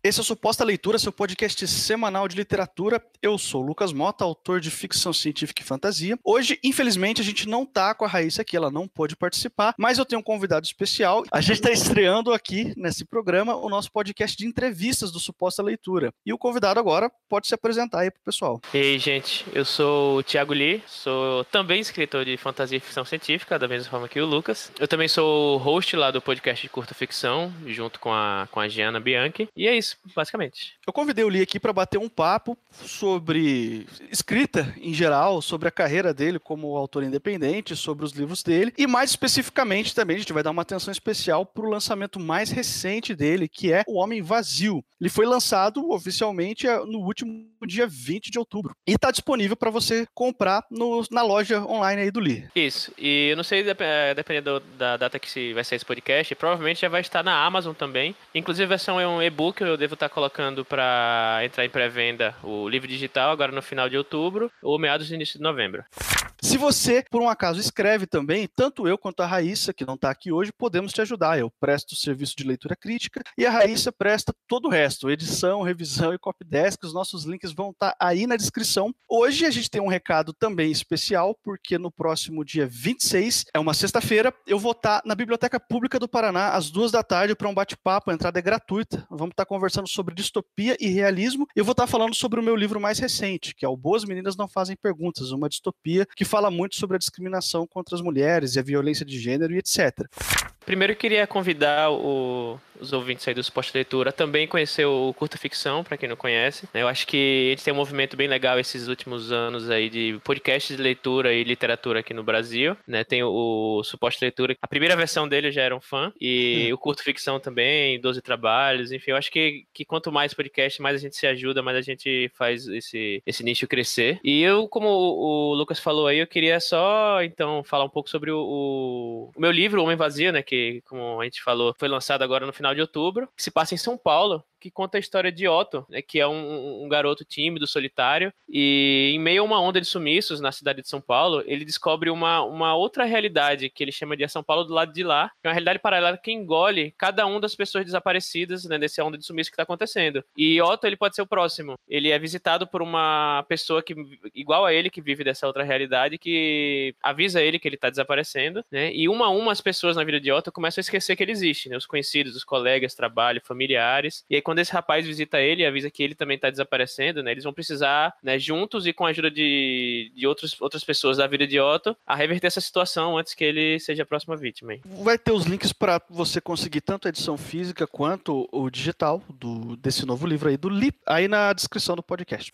Esse é o Suposta Leitura, seu podcast semanal de literatura. Eu sou Lucas Mota, autor de ficção científica e fantasia. Hoje, infelizmente, a gente não tá com a Raíssa aqui, ela não pôde participar, mas eu tenho um convidado especial. A gente está estreando aqui nesse programa o nosso podcast de entrevistas do Suposta Leitura. E o convidado agora pode se apresentar aí pro pessoal. E aí, gente, eu sou o Thiago Lee, sou também escritor de fantasia e ficção científica, da mesma forma que o Lucas. Eu também sou host lá do podcast de curta ficção, junto com a, com a Giana Bianchi. E é isso, basicamente. Eu convidei o Lee aqui para bater um papo sobre escrita em geral, sobre a carreira dele como autor independente, sobre os livros dele e mais especificamente também a gente vai dar uma atenção especial para o lançamento mais recente dele, que é O Homem Vazio. Ele foi lançado oficialmente eh, no último dia 20 de outubro e está disponível para você comprar no, na loja online aí do Lee. Isso. E eu não sei eh, dependendo da data que vai sair esse podcast, provavelmente já vai estar na Amazon também. Inclusive a versão é um e-book, eu devo estar colocando para entrar em pré-venda o livro digital agora no final de outubro ou meados de início de novembro. Se você, por um acaso, escreve também, tanto eu quanto a Raíssa, que não está aqui hoje, podemos te ajudar. Eu presto o serviço de leitura crítica e a Raíssa presta todo o resto, edição, revisão e copydesk. Os nossos links vão estar tá aí na descrição. Hoje a gente tem um recado também especial, porque no próximo dia 26, é uma sexta-feira, eu vou estar tá na Biblioteca Pública do Paraná às duas da tarde para um bate-papo. A entrada é gratuita. Vamos estar tá conversando sobre distopia e realismo. Eu vou estar falando sobre o meu livro mais recente, que é O Boas Meninas Não Fazem Perguntas, uma distopia que fala muito sobre a discriminação contra as mulheres e a violência de gênero e etc. Primeiro eu queria convidar o, os ouvintes aí do Suporte Leitura também conhecer o Curta Ficção, para quem não conhece. Eu acho que a gente tem um movimento bem legal esses últimos anos aí de podcasts de leitura e literatura aqui no Brasil. Né? Tem o, o Suporte Leitura, a primeira versão dele eu já era um fã, e hum. o Curta Ficção também, 12 Trabalhos, enfim, eu acho que, que quanto mais podcast, mais a gente se ajuda, mais a gente faz esse, esse nicho crescer. E eu, como o, o Lucas falou aí, eu queria só, então, falar um pouco sobre o, o, o meu livro, O Homem Vazio, né, que como a gente falou, foi lançado agora no final de outubro, que se passa em São Paulo, que conta a história de Otto, né, que é um, um, garoto tímido, solitário, e em meio a uma onda de sumiços na cidade de São Paulo, ele descobre uma, uma outra realidade que ele chama de São Paulo do lado de lá, que é uma realidade paralela que engole cada uma das pessoas desaparecidas né, nessa onda de sumiço que está acontecendo. E Otto, ele pode ser o próximo. Ele é visitado por uma pessoa que igual a ele, que vive dessa outra realidade, que avisa ele que ele está desaparecendo, né, e uma a uma as pessoas na vida de Otto começam a esquecer que ele existe, né, os conhecidos, os colegas, trabalho, familiares, e aí quando esse rapaz visita ele e avisa que ele também está desaparecendo, né, eles vão precisar, né, juntos e com a ajuda de, de outros, outras pessoas da vida de Otto, a reverter essa situação antes que ele seja a próxima vítima. Hein? Vai ter os links para você conseguir tanto a edição física quanto o digital do, desse novo livro aí do Lip, aí na descrição do podcast.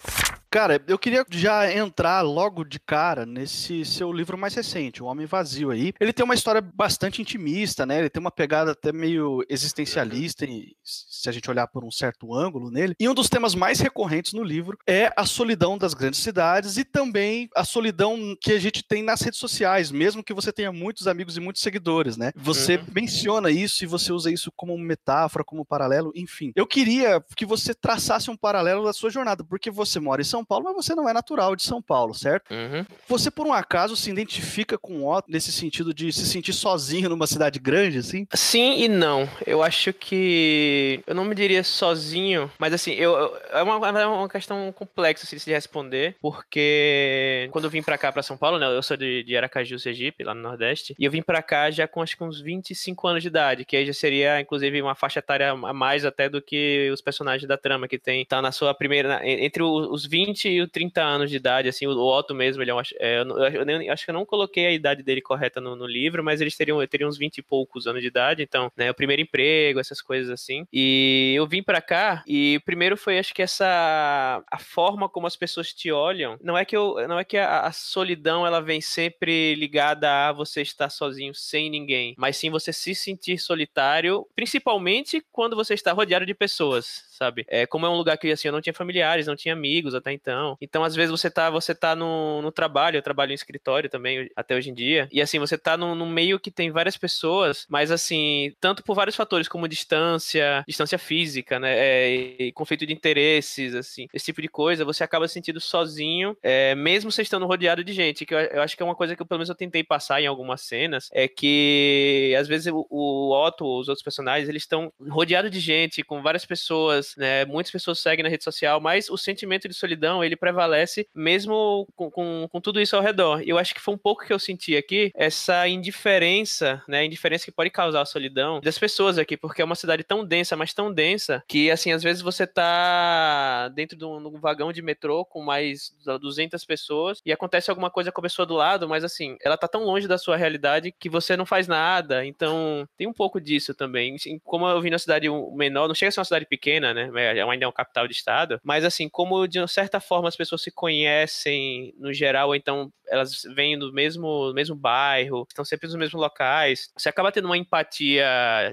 Cara, eu queria já entrar logo de cara nesse seu livro mais recente, O Homem Vazio aí. Ele tem uma história bastante intimista, né? Ele tem uma pegada até meio existencialista, se a gente olhar por um certo ângulo nele. E um dos temas mais recorrentes no livro é a solidão das grandes cidades e também a solidão que a gente tem nas redes sociais, mesmo que você tenha muitos amigos e muitos seguidores, né? Você uhum. menciona isso e você usa isso como metáfora, como paralelo, enfim. Eu queria que você traçasse um paralelo da sua jornada, porque você mora em São são Paulo, mas você não é natural de São Paulo, certo? Uhum. Você, por um acaso, se identifica com o Otto nesse sentido de se sentir sozinho numa cidade grande, assim? Sim e não. Eu acho que. Eu não me diria sozinho, mas assim, eu, é, uma, é uma questão complexa assim, de se responder, porque quando eu vim pra cá, pra São Paulo, né? Eu sou de, de Aracaju, Sergipe, lá no Nordeste, e eu vim pra cá já com acho que uns 25 anos de idade, que aí já seria, inclusive, uma faixa etária a mais até do que os personagens da trama, que tem, tá na sua primeira. Entre os 20 20 e 30 anos de idade, assim, o Otto mesmo, ele é, um, é eu, acho que eu não coloquei a idade dele correta no, no, livro, mas eles teriam, teriam uns 20 e poucos anos de idade, então, né, o primeiro emprego, essas coisas assim. E eu vim para cá e primeiro foi, acho que essa a forma como as pessoas te olham, não é que eu, não é que a, a solidão ela vem sempre ligada a você estar sozinho sem ninguém, mas sim você se sentir solitário, principalmente quando você está rodeado de pessoas, sabe? É, como é um lugar que assim, eu não tinha familiares, não tinha amigos até então. Então, às vezes, você tá, você tá no, no trabalho, eu trabalho em escritório também, até hoje em dia, e assim, você tá no, no meio que tem várias pessoas, mas assim, tanto por vários fatores, como distância, distância física, né, é, conflito de interesses, assim, esse tipo de coisa, você acaba se sentindo sozinho, é, mesmo você estando rodeado de gente, que eu, eu, acho que é uma coisa que eu, pelo menos eu tentei passar em algumas cenas, é que às vezes o, o Otto, os outros personagens, eles estão rodeados de gente, com várias pessoas, né, muitas pessoas seguem na rede social, mas o sentimento de solidão, ele prevalece mesmo com, com, com tudo isso ao redor. E eu acho que foi um pouco que eu senti aqui, essa indiferença, né, indiferença que pode causar a solidão das pessoas aqui, porque é uma cidade tão densa, mas tão densa, que, assim, às vezes você tá dentro de um, de um vagão de metrô com mais 200 pessoas e acontece alguma coisa com a pessoa do lado, mas, assim, ela tá tão longe da sua realidade que você não faz nada, então tem um pouco disso também. Como eu vim na cidade menor, não chega a ser uma cidade pequena, né, é, ainda é um capital de estado, mas, assim, como de certa forma as pessoas se conhecem no geral, ou então elas vêm do mesmo, mesmo bairro, estão sempre nos mesmos locais, você acaba tendo uma empatia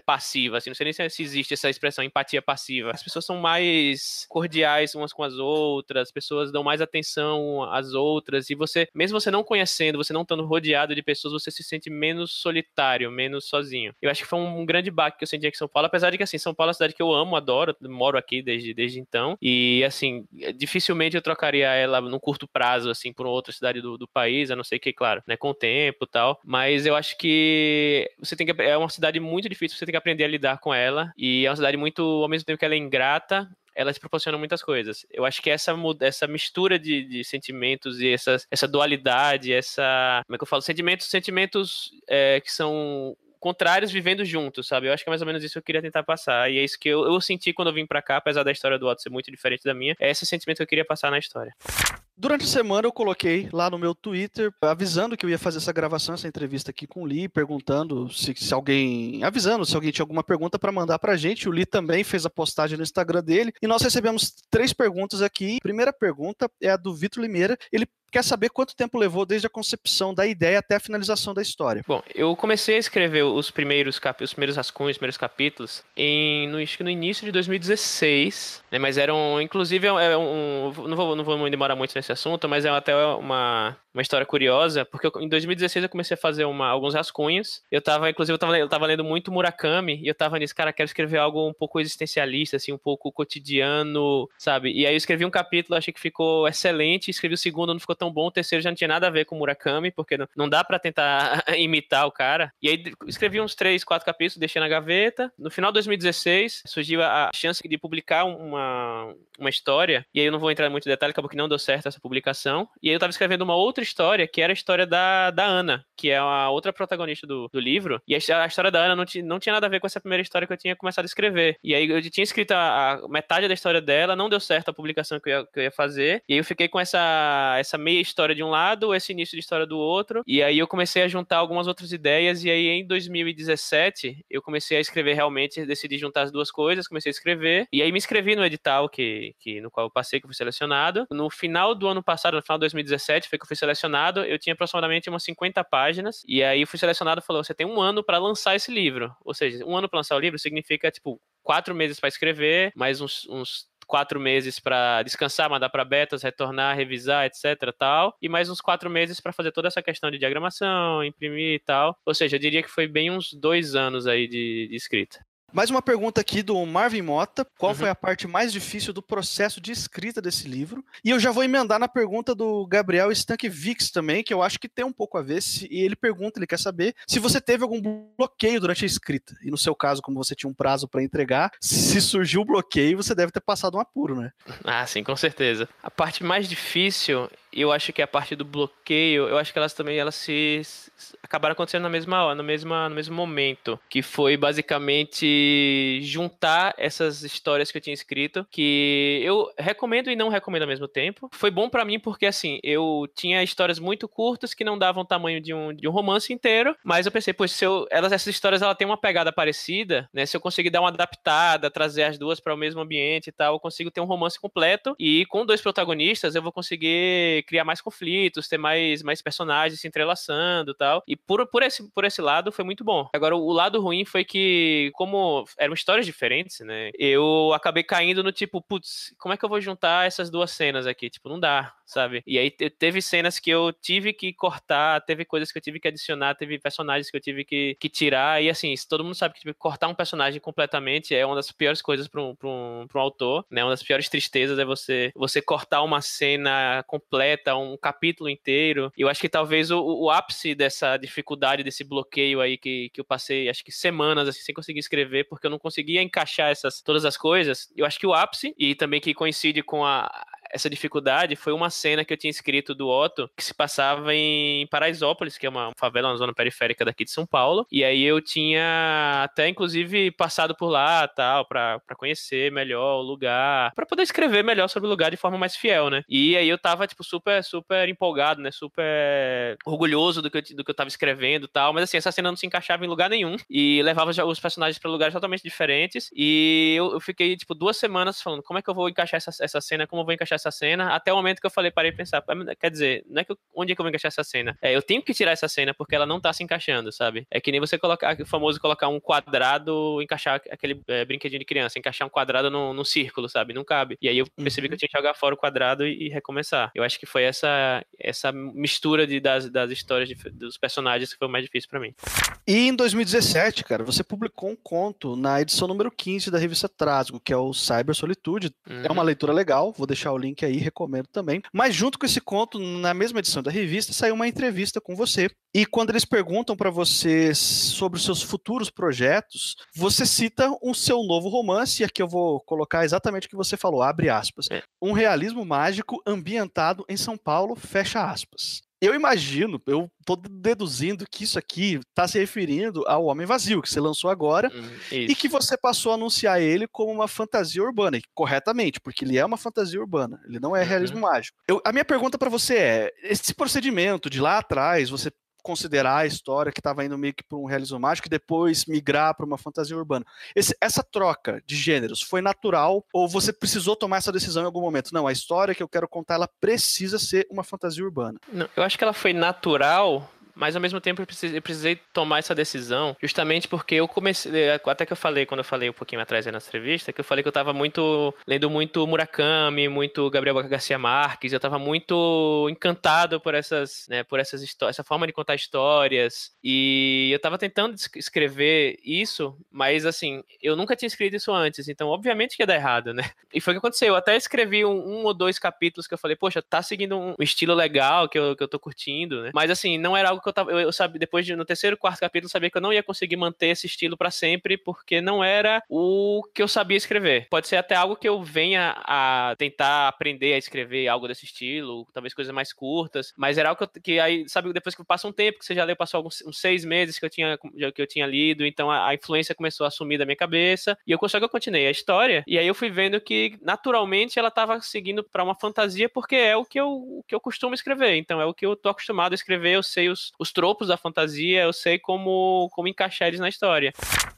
passiva, assim, não sei nem se existe essa expressão, empatia passiva. As pessoas são mais cordiais umas com as outras, as pessoas dão mais atenção às outras, e você, mesmo você não conhecendo, você não estando rodeado de pessoas, você se sente menos solitário, menos sozinho. Eu acho que foi um grande baque que eu senti aqui em São Paulo, apesar de que, assim, São Paulo é uma cidade que eu amo, adoro, moro aqui desde, desde então, e, assim, dificilmente eu trocaria ela no curto prazo, assim, por outra cidade do, do país, a não ser que, claro, né, com o tempo e tal, mas eu acho que você tem que, é uma cidade muito difícil, você tem que aprender a lidar com ela, e é uma cidade muito, ao mesmo tempo que ela é ingrata, ela te proporciona muitas coisas. Eu acho que essa, essa mistura de, de sentimentos e essa, essa dualidade, essa. Como é que eu falo? Sentimentos, sentimentos é, que são contrários vivendo juntos, sabe? Eu acho que é mais ou menos isso que eu queria tentar passar. E é isso que eu, eu senti quando eu vim para cá, apesar da história do Otto ser muito diferente da minha. É esse sentimento que eu queria passar na história. Durante a semana eu coloquei lá no meu Twitter, avisando que eu ia fazer essa gravação, essa entrevista aqui com o Lee, perguntando se, se alguém. avisando se alguém tinha alguma pergunta para mandar pra gente. O Lee também fez a postagem no Instagram dele. E nós recebemos três perguntas aqui. A primeira pergunta é a do Vitor Limeira. Ele quer saber quanto tempo levou desde a concepção da ideia até a finalização da história. Bom, eu comecei a escrever os primeiros cap... os primeiros rascunhos, os primeiros capítulos em no, acho que no início de 2016, né, mas eram inclusive é um, não vou não vou demorar muito nesse assunto, mas é até uma uma história curiosa, porque eu, em 2016 eu comecei a fazer uma, alguns rascunhos. Eu tava, inclusive, eu tava, eu tava lendo muito Murakami e eu tava nisso, cara, quero escrever algo um pouco existencialista, assim, um pouco cotidiano, sabe? E aí eu escrevi um capítulo, achei que ficou excelente, escrevi o segundo, não ficou tão bom, o terceiro já não tinha nada a ver com Murakami, porque não, não dá para tentar imitar o cara. E aí escrevi uns três, quatro capítulos, deixei na gaveta. No final de 2016 surgiu a chance de publicar uma, uma história, e aí eu não vou entrar muito em detalhe, acabou que não deu certo essa publicação. E aí eu tava escrevendo uma outra outra história, que era a história da, da Ana, que é a outra protagonista do, do livro. E a, a história da Ana não, não tinha nada a ver com essa primeira história que eu tinha começado a escrever. E aí eu tinha escrito a, a metade da história dela, não deu certo a publicação que eu, ia, que eu ia fazer. E aí eu fiquei com essa, essa meia história de um lado, esse início de história do outro. E aí eu comecei a juntar algumas outras ideias. E aí em 2017 eu comecei a escrever realmente, decidi juntar as duas coisas, comecei a escrever. E aí me inscrevi no edital que, que, no qual eu passei, que eu fui selecionado. No final do ano passado, no final de 2017, foi que eu fui selecionado selecionado, eu tinha aproximadamente umas 50 páginas, e aí fui selecionado e falou: você tem um ano para lançar esse livro. Ou seja, um ano para lançar o livro significa, tipo, quatro meses para escrever, mais uns, uns quatro meses para descansar, mandar para betas, retornar, revisar, etc, tal, e mais uns quatro meses para fazer toda essa questão de diagramação, imprimir e tal. Ou seja, eu diria que foi bem uns dois anos aí de, de escrita. Mais uma pergunta aqui do Marvin Mota. Qual uhum. foi a parte mais difícil do processo de escrita desse livro? E eu já vou emendar na pergunta do Gabriel Stankiewicz também, que eu acho que tem um pouco a ver. Se, e ele pergunta, ele quer saber se você teve algum bloqueio durante a escrita. E no seu caso, como você tinha um prazo para entregar, se surgiu o bloqueio, você deve ter passado um apuro, né? Ah, sim, com certeza. A parte mais difícil eu acho que a parte do bloqueio, eu acho que elas também elas se acabaram acontecendo na mesma hora, no mesmo, no mesmo momento, que foi basicamente juntar essas histórias que eu tinha escrito, que eu recomendo e não recomendo ao mesmo tempo. Foi bom para mim porque assim, eu tinha histórias muito curtas que não davam o tamanho de um, de um romance inteiro, mas eu pensei, pois se eu, elas essas histórias ela tem uma pegada parecida, né? Se eu conseguir dar uma adaptada, trazer as duas para o mesmo ambiente e tal, eu consigo ter um romance completo e com dois protagonistas eu vou conseguir criar mais conflitos, ter mais, mais personagens se entrelaçando e tal. E por, por, esse, por esse lado foi muito bom. Agora, o lado ruim foi que, como eram histórias diferentes, né? Eu acabei caindo no tipo, putz, como é que eu vou juntar essas duas cenas aqui? Tipo, não dá, sabe? E aí teve cenas que eu tive que cortar, teve coisas que eu tive que adicionar, teve personagens que eu tive que, que tirar. E assim, todo mundo sabe que tipo, cortar um personagem completamente é uma das piores coisas para um, um, um autor, né? Uma das piores tristezas é você, você cortar uma cena completa, um capítulo inteiro. Eu acho que talvez o, o ápice dessa dificuldade, desse bloqueio aí que, que eu passei, acho que semanas assim, sem conseguir escrever, porque eu não conseguia encaixar essas todas as coisas. Eu acho que o ápice, e também que coincide com a, essa dificuldade foi uma cena que eu tinha escrito do Otto, que se passava em Paraisópolis, que é uma favela, uma zona periférica daqui de São Paulo. E aí eu tinha até, inclusive, passado por lá, tal, para conhecer melhor o lugar, para poder escrever melhor sobre o lugar de forma mais fiel, né? E aí eu tava, tipo, super, super empolgado, né? Super orgulhoso do que eu, do que eu tava escrevendo tal. Mas assim, essa cena não se encaixava em lugar nenhum e levava os personagens para lugares totalmente diferentes. E eu, eu, fiquei, tipo, duas semanas falando como é que eu vou encaixar essa, essa cena, como eu vou encaixar essa cena, até o momento que eu falei, parei de pensar, quer dizer, não é que eu, onde é que eu vou encaixar essa cena? É, eu tenho que tirar essa cena porque ela não tá se encaixando, sabe? É que nem você colocar, o famoso colocar um quadrado, encaixar aquele é, brinquedinho de criança, encaixar um quadrado num, num círculo, sabe? Não cabe. E aí eu percebi uhum. que eu tinha que jogar fora o quadrado e, e, recomeçar. Eu acho que foi essa, essa mistura de, das, das histórias de, dos personagens que foi o mais difícil para mim. E em 2017, cara, você publicou um conto na edição número 15 da revista Trasgo, que é o Cyber Solitude. Uhum. É uma leitura legal, vou deixar o link link aí, recomendo também. Mas junto com esse conto, na mesma edição da revista, saiu uma entrevista com você. E quando eles perguntam para você sobre os seus futuros projetos, você cita um seu novo romance, e aqui eu vou colocar exatamente o que você falou, abre aspas. É. Um realismo mágico ambientado em São Paulo, fecha aspas. Eu imagino, eu tô deduzindo que isso aqui está se referindo ao Homem Vazio, que você lançou agora, hum, e que você passou a anunciar ele como uma fantasia urbana, corretamente, porque ele é uma fantasia urbana, ele não é uhum. realismo mágico. Eu, a minha pergunta para você é: esse procedimento de lá atrás, você considerar a história que estava indo meio que para um realismo mágico e depois migrar para uma fantasia urbana. Esse, essa troca de gêneros foi natural ou você precisou tomar essa decisão em algum momento? Não, a história que eu quero contar ela precisa ser uma fantasia urbana. Não, eu acho que ela foi natural mas ao mesmo tempo eu precisei, eu precisei, tomar essa decisão justamente porque eu comecei, até que eu falei, quando eu falei um pouquinho atrás na entrevista, que eu falei que eu tava muito, lendo muito Murakami, muito Gabriel Garcia Marques, eu tava muito encantado por essas, né, por essas histórias, essa forma de contar histórias, e eu tava tentando escrever isso, mas assim, eu nunca tinha escrito isso antes, então obviamente que ia dar errado, né? E foi o que aconteceu, eu até escrevi um, um ou dois capítulos que eu falei, poxa, tá seguindo um estilo legal que eu, que eu tô curtindo, né? Mas assim, não era algo que eu tava. Eu, eu sabia, depois de, no terceiro, quarto capítulo, eu sabia que eu não ia conseguir manter esse estilo para sempre, porque não era o que eu sabia escrever. Pode ser até algo que eu venha a tentar aprender a escrever algo desse estilo, talvez coisas mais curtas, mas era algo que, eu, que aí, sabe, depois que passa um tempo, que você já leu, passou alguns uns seis meses que eu tinha, que eu tinha lido, então a, a influência começou a assumir da minha cabeça, e eu só que eu continuei a história, e aí eu fui vendo que naturalmente ela estava seguindo para uma fantasia, porque é o que eu, o que eu costumo escrever, então é o que eu tô acostumado a escrever, eu sei os, os tropos da fantasia, eu sei como, como encaixar eles na história.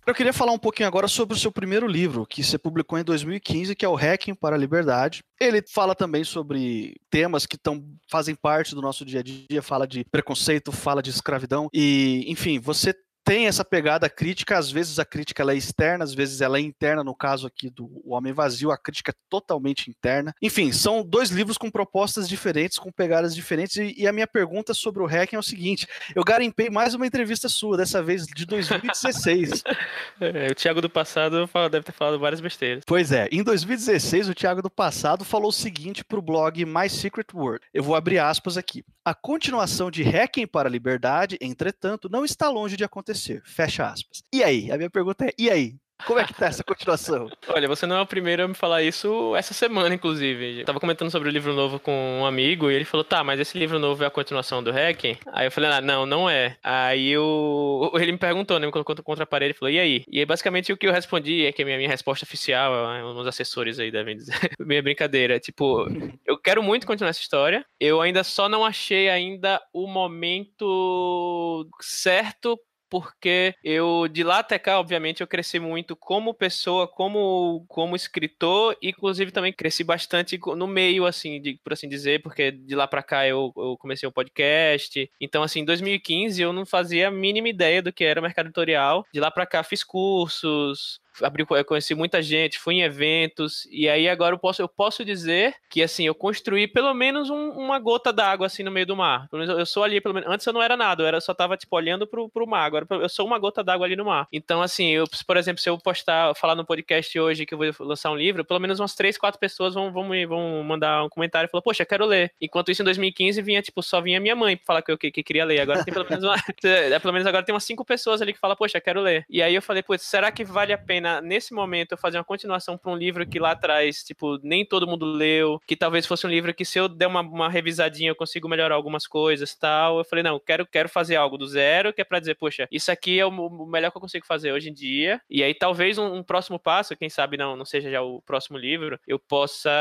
Eu queria falar um pouquinho agora sobre o seu primeiro livro, que você publicou em 2015, que é o Hacking para a Liberdade. Ele fala também sobre temas que tão, fazem parte do nosso dia a dia, fala de preconceito, fala de escravidão e, enfim, você tem essa pegada crítica, às vezes a crítica ela é externa, às vezes ela é interna, no caso aqui do o Homem Vazio, a crítica é totalmente interna. Enfim, são dois livros com propostas diferentes, com pegadas diferentes, e, e a minha pergunta sobre o hacking é o seguinte, eu garimpei mais uma entrevista sua, dessa vez de 2016. é, o Thiago do passado deve ter falado várias besteiras. Pois é, em 2016 o Thiago do passado falou o seguinte para o blog My Secret Word, eu vou abrir aspas aqui. A continuação de Hacking para a Liberdade, entretanto, não está longe de acontecer acontecer. Fecha aspas. E aí? A minha pergunta é: e aí? Como é que tá essa continuação? Olha, você não é o primeiro a me falar isso essa semana, inclusive. Eu tava comentando sobre o livro novo com um amigo e ele falou, tá, mas esse livro novo é a continuação do Hacking? Aí eu falei, ah, não, não é. Aí eu... ele me perguntou, né, me colocou contra a parede e falou, e aí? E aí, basicamente, o que eu respondi é que a minha, minha resposta oficial, uns assessores aí devem dizer, minha brincadeira, tipo, eu quero muito continuar essa história, eu ainda só não achei ainda o momento certo porque eu, de lá até cá, obviamente, eu cresci muito como pessoa, como, como escritor, e inclusive também cresci bastante no meio, assim, de, por assim dizer, porque de lá para cá eu, eu comecei o um podcast. Então, assim, em 2015 eu não fazia a mínima ideia do que era o mercado editorial. De lá para cá fiz cursos, abri, eu conheci muita gente, fui em eventos, e aí agora eu posso, eu posso dizer que, assim, eu construí pelo menos um, uma gota d'água, assim, no meio do mar. Eu sou ali, pelo menos, antes eu não era nada, eu era, só tava, tipo, olhando pro, pro mar, agora eu sou uma gota d'água ali no mar. Então, assim, eu, por exemplo, se eu postar, falar no podcast hoje que eu vou lançar um livro, pelo menos umas três, quatro pessoas vão, vão, vão mandar um comentário e falar, poxa, quero ler. Enquanto isso, em 2015, vinha, tipo, só vinha minha mãe falar que eu que, que queria ler. Agora tem pelo menos uma, é, pelo menos agora tem umas cinco pessoas ali que falam, poxa, quero ler. E aí eu falei, putz, será que vale a pena, nesse momento, momento eu fazer uma continuação para um livro que lá atrás, tipo, nem todo mundo leu, que talvez fosse um livro que se eu der uma, uma revisadinha eu consigo melhorar algumas coisas tal. Eu falei, não, quero, quero fazer algo do zero, que é para dizer, poxa, isso aqui é o, melhor que eu consigo fazer hoje em dia. E aí talvez um, um, próximo passo, quem sabe não, não seja já o próximo livro, eu possa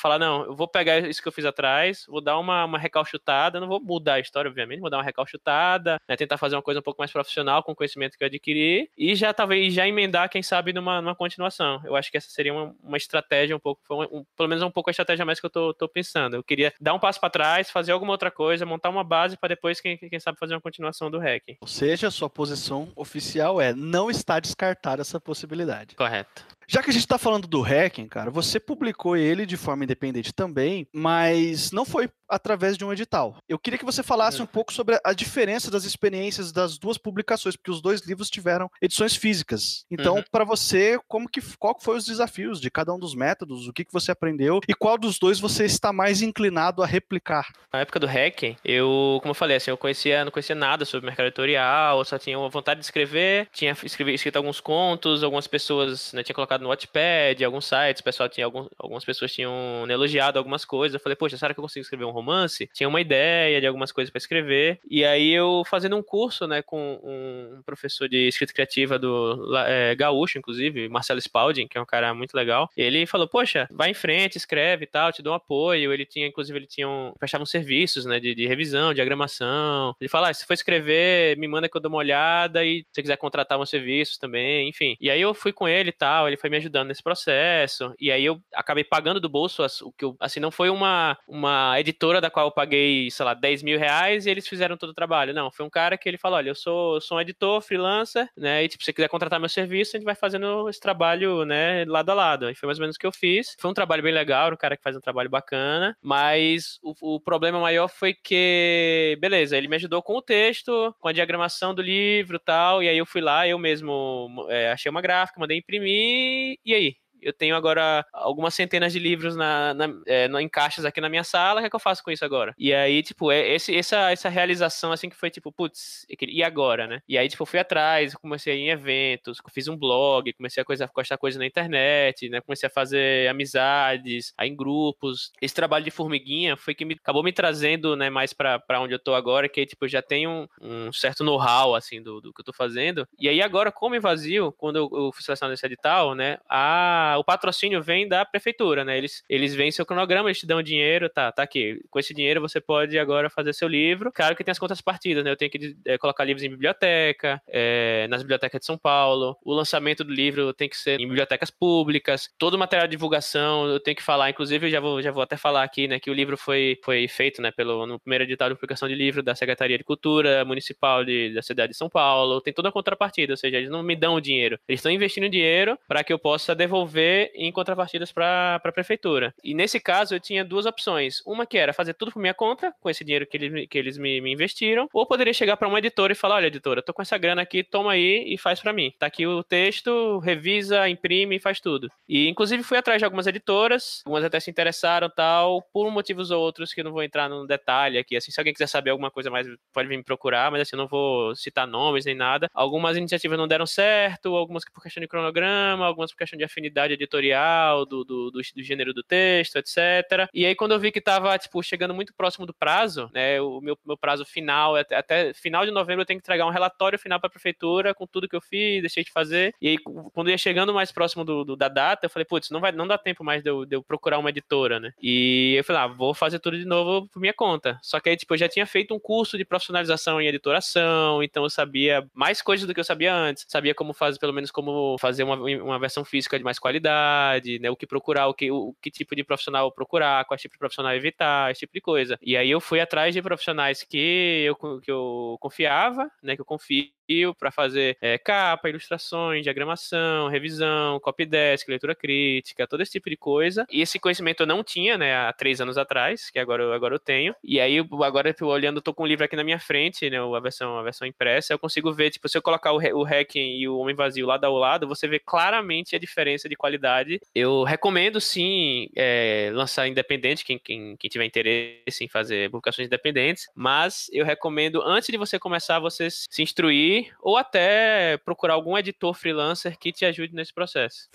falar, não, eu vou pegar isso que eu fiz atrás, vou dar uma, uma recalchutada, não vou mudar a história, obviamente, vou dar uma recalchutada, né, tentar fazer uma coisa um pouco mais profissional com o conhecimento que eu adquiri e já talvez já emendar, quem sabe, numa, numa continuação. Eu acho que essa seria uma, uma estratégia um pouco, um, pelo menos um pouco a estratégia mais que eu tô, tô pensando. Eu queria dar um passo para trás, fazer alguma outra coisa, montar uma base para depois, quem, quem sabe, fazer uma continuação do hack. Ou seja, a sua posição oficial é não está descartada essa possibilidade. Correto. Já que a gente está falando do hacking, cara, você publicou ele de forma independente também, mas não foi através de um edital. Eu queria que você falasse um pouco sobre a diferença das experiências das duas publicações, porque os dois livros tiveram edições físicas. Então, uhum. para você, como que qual foi os desafios de cada um dos métodos, o que, que você aprendeu e qual dos dois você está mais inclinado a replicar? Na época do hacking, eu, como eu falei, assim, eu conhecia, não conhecia nada sobre mercado editorial, só tinha uma vontade de escrever, tinha escrito alguns contos, algumas pessoas né, tinha colocado no Wattpad, alguns sites, pessoal tinha alguns, algumas pessoas tinham elogiado algumas coisas. Eu falei, poxa, será que eu consigo escrever um romance? Tinha uma ideia de algumas coisas para escrever. E aí eu fazendo um curso, né, com um professor de escrita criativa do é, Gaúcho, inclusive, Marcelo Spalding, que é um cara muito legal. Ele falou, poxa, vai em frente, escreve e tal, te dou um apoio. Ele tinha, inclusive, ele tinha um, uns serviços, né, de, de revisão, diagramação. Ele fala, ah, se for escrever, me manda que eu dou uma olhada e se você quiser contratar meus serviços também, enfim. E aí eu fui com ele e tal, ele foi me ajudando nesse processo. E aí eu acabei pagando do bolso o que eu, assim, não foi uma, uma editora da qual eu paguei, sei lá, 10 mil reais e eles fizeram todo o trabalho. Não, foi um cara que ele falou: olha, eu sou, sou um editor, freelancer, né? E tipo, se você quiser contratar meu serviço, a gente vai fazendo esse trabalho, né, lado a lado. E foi mais ou menos o que eu fiz. Foi um trabalho bem legal, um cara que faz um trabalho bacana, mas o, o problema maior foi que, beleza, ele me ajudou com o texto, com a diagramação do livro tal, e aí eu fui lá, eu mesmo é, achei uma gráfica, mandei imprimir, e aí? Eu tenho agora algumas centenas de livros na, na, é, em caixas aqui na minha sala, o que, é que eu faço com isso agora? E aí, tipo, é esse, essa, essa realização, assim, que foi tipo, putz, e agora, né? E aí, tipo, eu fui atrás, comecei a ir em eventos, fiz um blog, comecei a coisa, postar coisas na internet, né? Comecei a fazer amizades, aí em grupos. Esse trabalho de formiguinha foi que me, acabou me trazendo, né, mais pra, pra onde eu tô agora, que, tipo, eu já tenho um, um certo know-how, assim, do, do que eu tô fazendo. E aí, agora, como invasio, quando eu, eu fui selecionado nesse edital, né, a o patrocínio vem da prefeitura, né? Eles, eles veem seu cronograma, eles te dão dinheiro, tá, tá aqui. Com esse dinheiro você pode agora fazer seu livro. Claro que tem as contas partidas, né? Eu tenho que é, colocar livros em biblioteca, é, nas bibliotecas de São Paulo. O lançamento do livro tem que ser em bibliotecas públicas. Todo o material de divulgação eu tenho que falar. Inclusive, eu já vou, já vou até falar aqui, né? Que o livro foi, foi feito, né? Pelo, no primeiro edital de publicação de livro da Secretaria de Cultura Municipal de, da cidade de São Paulo. Tem toda a contrapartida, ou seja, eles não me dão o dinheiro. Eles estão investindo dinheiro para que eu possa devolver em contrapartidas para a prefeitura. E nesse caso eu tinha duas opções. Uma que era fazer tudo por minha conta, com esse dinheiro que eles, que eles me, me investiram, ou poderia chegar para uma editora e falar: olha, editora, tô com essa grana aqui, toma aí e faz para mim. Tá aqui o texto, revisa, imprime e faz tudo. E inclusive fui atrás de algumas editoras, algumas até se interessaram tal, por motivos ou outros que eu não vou entrar no detalhe aqui. Assim, se alguém quiser saber alguma coisa mais, pode vir me procurar, mas assim, eu não vou citar nomes nem nada. Algumas iniciativas não deram certo, algumas por questão de cronograma, algumas por questão de afinidade qualidade editorial, do, do, do, do gênero do texto, etc. E aí, quando eu vi que estava tipo, chegando muito próximo do prazo, né, o meu, meu prazo final, até, até final de novembro eu tenho que entregar um relatório final para a prefeitura com tudo que eu fiz, deixei de fazer. E aí, quando ia chegando mais próximo do, do da data, eu falei, putz, não vai não dá tempo mais de eu, de eu, procurar uma editora, né? E eu falei, ah, vou fazer tudo de novo por minha conta. Só que aí, tipo, eu já tinha feito um curso de profissionalização em editoração, então eu sabia mais coisas do que eu sabia antes. Sabia como fazer, pelo menos como fazer uma, uma versão física de mais qualidade, né? O que procurar, o que, o, que tipo de profissional procurar, qual tipo de profissional evitar, esse tipo de coisa. E aí eu fui atrás de profissionais que eu, que eu confiava, né? Que eu confio para fazer é, capa, ilustrações, diagramação, revisão, copy desk, leitura crítica, todo esse tipo de coisa. E esse conhecimento eu não tinha, né, há três anos atrás, que agora, agora eu tenho. E aí, agora eu olhando, tô com um livro aqui na minha frente, né, a versão, a versão impressa, eu consigo ver, tipo, se eu colocar o, o Hacking e o Homem Vazio lado ao lado, você vê claramente a diferença de qualidade. Eu recomendo, sim, é, lançar independente, quem, quem, quem tiver interesse em fazer publicações independentes, mas eu recomendo, antes de você começar, você se instruir ou até procurar algum editor freelancer que te ajude nesse processo.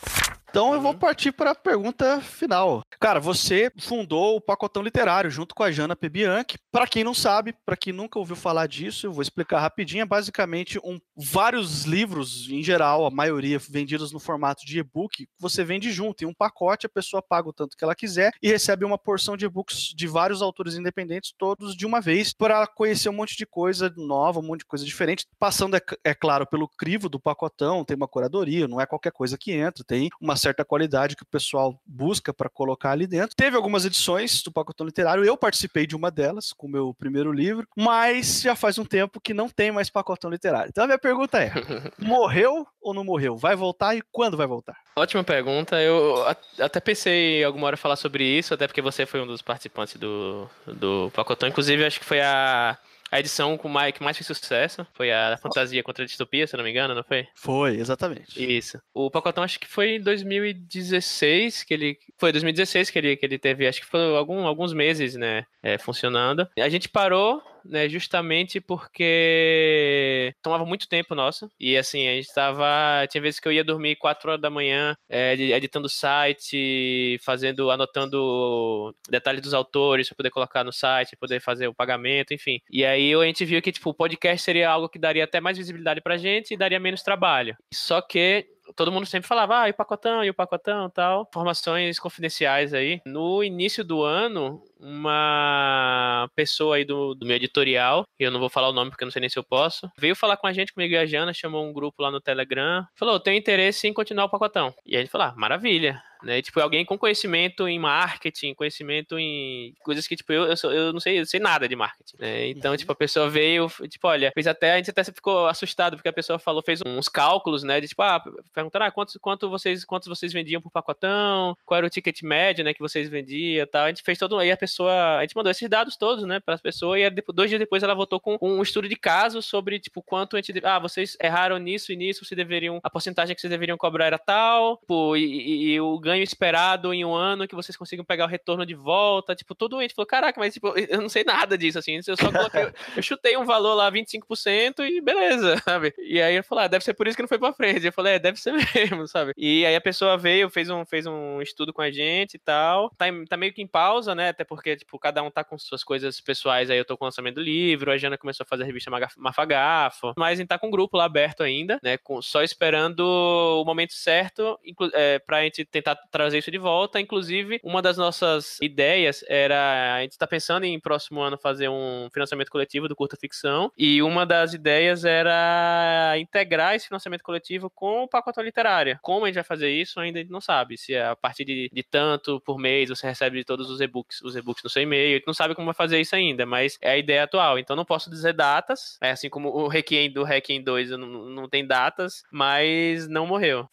Então eu vou uhum. partir para a pergunta final. Cara, você fundou o Pacotão Literário junto com a Jana Pebianchi. Para quem não sabe, para quem nunca ouviu falar disso, eu vou explicar rapidinho. É basicamente um, vários livros, em geral, a maioria vendidos no formato de e-book, você vende junto. Em um pacote, a pessoa paga o tanto que ela quiser e recebe uma porção de e-books de vários autores independentes, todos de uma vez, para conhecer um monte de coisa nova, um monte de coisa diferente. Passando, é, é claro, pelo crivo do pacotão, tem uma curadoria, não é qualquer coisa que entra, tem uma certa qualidade que o pessoal busca para colocar ali dentro. Teve algumas edições do Pacotão Literário, eu participei de uma delas, com o meu primeiro livro, mas já faz um tempo que não tem mais Pacotão Literário. Então a minha pergunta é: morreu ou não morreu? Vai voltar e quando vai voltar? Ótima pergunta. Eu até pensei alguma hora falar sobre isso, até porque você foi um dos participantes do, do Pacotão. Inclusive, acho que foi a a edição com mais, que mais fez sucesso foi a Fantasia contra a Distopia, se não me engano, não foi? Foi, exatamente. Isso. O Pacotão acho que foi em 2016 que ele. Foi 2016 que ele, que ele teve, acho que foi algum, alguns meses, né? É, funcionando. A gente parou né, justamente porque tomava muito tempo nosso. E assim, a gente tava. Tinha vezes que eu ia dormir 4 horas da manhã, é, editando o site, fazendo, anotando detalhes dos autores para poder colocar no site, poder fazer o pagamento, enfim. E aí a gente viu que, tipo, o podcast seria algo que daria até mais visibilidade pra gente e daria menos trabalho. Só que todo mundo sempre falava, ah, e o pacotão, e o pacotão tal. Informações confidenciais aí. No início do ano, uma pessoa aí do, do meu editorial, eu não vou falar o nome porque eu não sei nem se eu posso, veio falar com a gente, comigo e a Jana, chamou um grupo lá no Telegram, falou, tenho interesse em continuar o pacotão. E a gente falou, ah, maravilha né? Tipo, alguém com conhecimento em marketing, conhecimento em coisas que, tipo, eu, eu, sou, eu não sei, eu sei nada de marketing, né? Então, uhum. tipo, a pessoa veio, tipo, olha, fez até, a gente até ficou assustado, porque a pessoa falou, fez uns cálculos, né? De, tipo, ah, perguntaram, ah, quantos, quanto vocês, quantos vocês vendiam por pacotão, qual era o ticket médio, né, que vocês vendiam tal. A gente fez todo, aí a pessoa, a gente mandou esses dados todos, né, para as pessoas, e dois dias depois ela voltou com um estudo de caso sobre, tipo, quanto a gente, ah, vocês erraram nisso e nisso, vocês deveriam, a porcentagem que vocês deveriam cobrar era tal, pô, e, e, e o ganho esperado em um ano que vocês consigam pegar o retorno de volta. Tipo, tudo a gente falou, caraca, mas tipo, eu não sei nada disso, assim. Eu só coloquei, eu chutei um valor lá, 25% e beleza, sabe? E aí eu falei, ah, deve ser por isso que não foi pra frente. Eu falei, é, deve ser mesmo, sabe? E aí a pessoa veio, fez um, fez um estudo com a gente e tal. Tá, tá meio que em pausa, né? Até porque, tipo, cada um tá com suas coisas pessoais. Aí eu tô com o lançamento do livro, a Jana começou a fazer a revista Mafagafo. Mas a gente tá com o grupo lá aberto ainda, né? Com, só esperando o momento certo é, pra gente tentar trazer isso de volta. Inclusive, uma das nossas ideias era. A gente está pensando em próximo ano fazer um financiamento coletivo do curta ficção. E uma das ideias era integrar esse financiamento coletivo com o pacote literário. Como a gente vai fazer isso, ainda a gente não sabe. Se é a partir de, de tanto por mês você recebe de todos os e-books, os e-books no seu e-mail. A gente não sabe como vai fazer isso ainda, mas é a ideia atual. Então não posso dizer datas. É assim como o Requiem do Requiem 2 não, não tem datas, mas não morreu.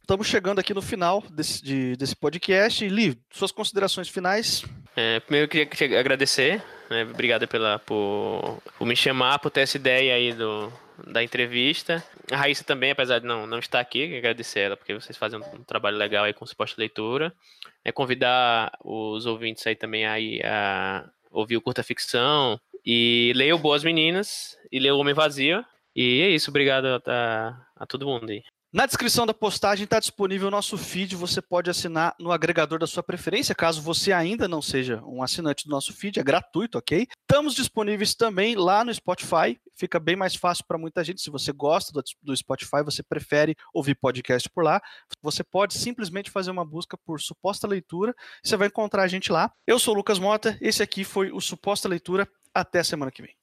Estamos chegando aqui no final desse, de, desse podcast. Li, suas considerações finais? É, primeiro eu queria agradecer, né, obrigado pela, por, por me chamar, por ter essa ideia aí do, da entrevista. A Raíssa também, apesar de não, não estar aqui, agradecer ela, porque vocês fazem um, um trabalho legal aí com suposta leitura. É convidar os ouvintes aí também aí a ouvir o Curta Ficção e leiam Boas Meninas e leiam O Homem Vazio. E é isso, obrigado a, a todo mundo aí. Na descrição da postagem está disponível o nosso feed, você pode assinar no agregador da sua preferência, caso você ainda não seja um assinante do nosso feed, é gratuito, ok? Estamos disponíveis também lá no Spotify, fica bem mais fácil para muita gente. Se você gosta do, Spotify, você prefere ouvir podcast por lá, você pode simplesmente fazer uma busca por suposta leitura, você vai encontrar a gente lá. Eu sou o Lucas Mota, esse aqui foi o Suposta Leitura. Até semana que vem.